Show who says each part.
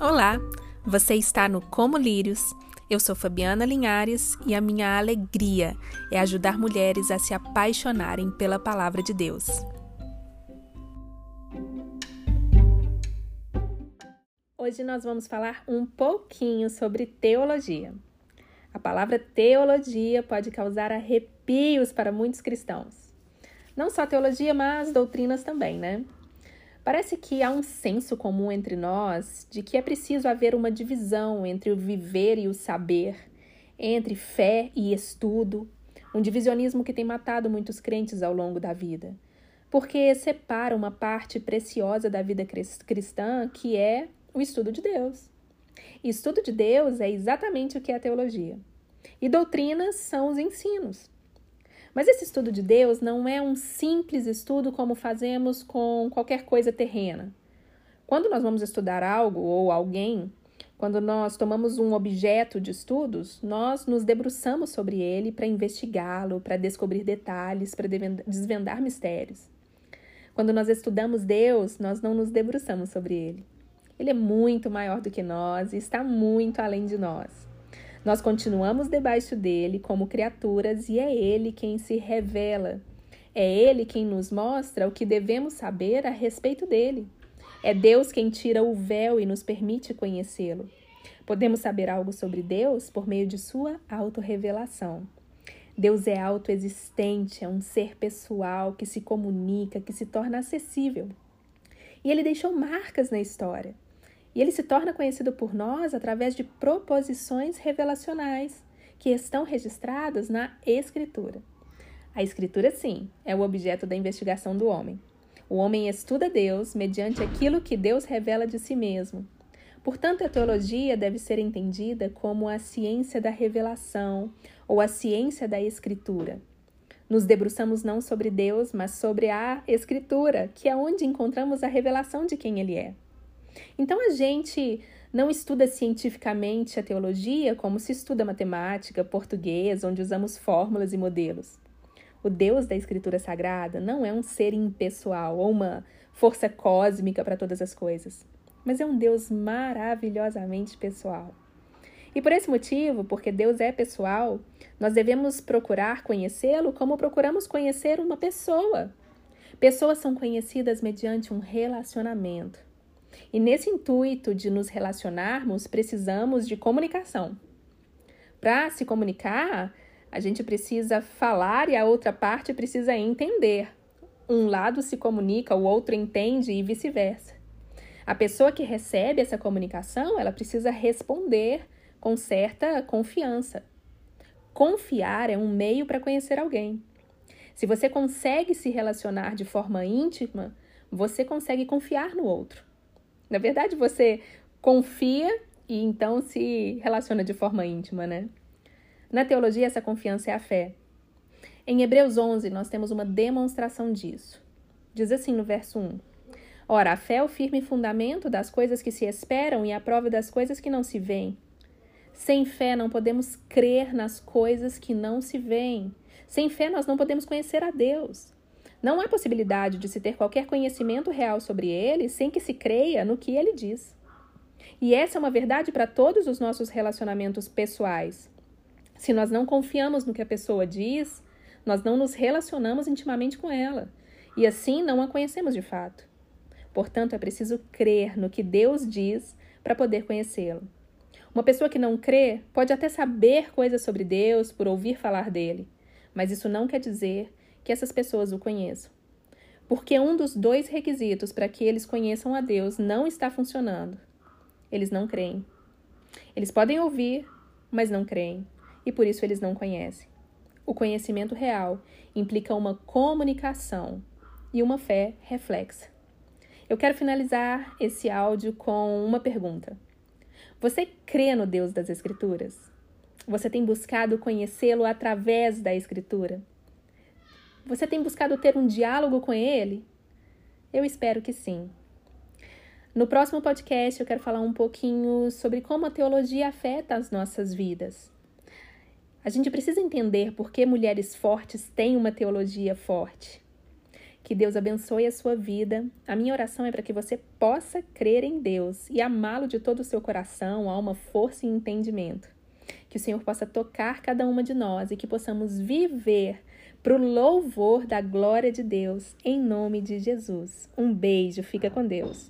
Speaker 1: Olá, você está no Como Lírios. Eu sou Fabiana Linhares e a minha alegria é ajudar mulheres a se apaixonarem pela palavra de Deus. Hoje nós vamos falar um pouquinho sobre teologia. A palavra teologia pode causar arrepios para muitos cristãos. Não só teologia, mas doutrinas também, né? Parece que há um senso comum entre nós de que é preciso haver uma divisão entre o viver e o saber, entre fé e estudo, um divisionismo que tem matado muitos crentes ao longo da vida, porque separa uma parte preciosa da vida cristã que é o estudo de Deus. E estudo de Deus é exatamente o que é a teologia. E doutrinas são os ensinos. Mas esse estudo de Deus não é um simples estudo como fazemos com qualquer coisa terrena. Quando nós vamos estudar algo ou alguém, quando nós tomamos um objeto de estudos, nós nos debruçamos sobre ele para investigá-lo, para descobrir detalhes, para desvendar mistérios. Quando nós estudamos Deus, nós não nos debruçamos sobre ele. Ele é muito maior do que nós e está muito além de nós. Nós continuamos debaixo dele como criaturas e é ele quem se revela. É ele quem nos mostra o que devemos saber a respeito dele. É Deus quem tira o véu e nos permite conhecê-lo. Podemos saber algo sobre Deus por meio de sua autorrevelação. Deus é autoexistente, é um ser pessoal que se comunica, que se torna acessível. E ele deixou marcas na história. E ele se torna conhecido por nós através de proposições revelacionais que estão registradas na Escritura. A Escritura, sim, é o objeto da investigação do homem. O homem estuda Deus mediante aquilo que Deus revela de si mesmo. Portanto, a teologia deve ser entendida como a ciência da revelação ou a ciência da Escritura. Nos debruçamos não sobre Deus, mas sobre a Escritura, que é onde encontramos a revelação de quem Ele é. Então a gente não estuda cientificamente a teologia como se estuda matemática, português, onde usamos fórmulas e modelos. O Deus da Escritura Sagrada não é um ser impessoal ou uma força cósmica para todas as coisas, mas é um Deus maravilhosamente pessoal. E por esse motivo, porque Deus é pessoal, nós devemos procurar conhecê-lo como procuramos conhecer uma pessoa. Pessoas são conhecidas mediante um relacionamento. E nesse intuito de nos relacionarmos, precisamos de comunicação. Para se comunicar, a gente precisa falar e a outra parte precisa entender. Um lado se comunica, o outro entende e vice-versa. A pessoa que recebe essa comunicação, ela precisa responder com certa confiança. Confiar é um meio para conhecer alguém. Se você consegue se relacionar de forma íntima, você consegue confiar no outro. Na verdade, você confia e então se relaciona de forma íntima, né? Na teologia, essa confiança é a fé. Em Hebreus 11, nós temos uma demonstração disso. Diz assim no verso 1: Ora, a fé é o firme fundamento das coisas que se esperam e a prova das coisas que não se veem. Sem fé não podemos crer nas coisas que não se veem. Sem fé nós não podemos conhecer a Deus. Não há possibilidade de se ter qualquer conhecimento real sobre ele sem que se creia no que ele diz. E essa é uma verdade para todos os nossos relacionamentos pessoais. Se nós não confiamos no que a pessoa diz, nós não nos relacionamos intimamente com ela e assim não a conhecemos de fato. Portanto, é preciso crer no que Deus diz para poder conhecê-lo. Uma pessoa que não crê pode até saber coisas sobre Deus por ouvir falar dele, mas isso não quer dizer que essas pessoas o conheçam. Porque um dos dois requisitos para que eles conheçam a Deus não está funcionando. Eles não creem. Eles podem ouvir, mas não creem, e por isso eles não conhecem. O conhecimento real implica uma comunicação e uma fé reflexa. Eu quero finalizar esse áudio com uma pergunta. Você crê no Deus das Escrituras? Você tem buscado conhecê-lo através da Escritura? Você tem buscado ter um diálogo com ele? Eu espero que sim. No próximo podcast, eu quero falar um pouquinho sobre como a teologia afeta as nossas vidas. A gente precisa entender por que mulheres fortes têm uma teologia forte. Que Deus abençoe a sua vida. A minha oração é para que você possa crer em Deus e amá-lo de todo o seu coração, alma, força e entendimento. Que o Senhor possa tocar cada uma de nós e que possamos viver para o louvor da glória de Deus, em nome de Jesus. Um beijo, fica com Deus.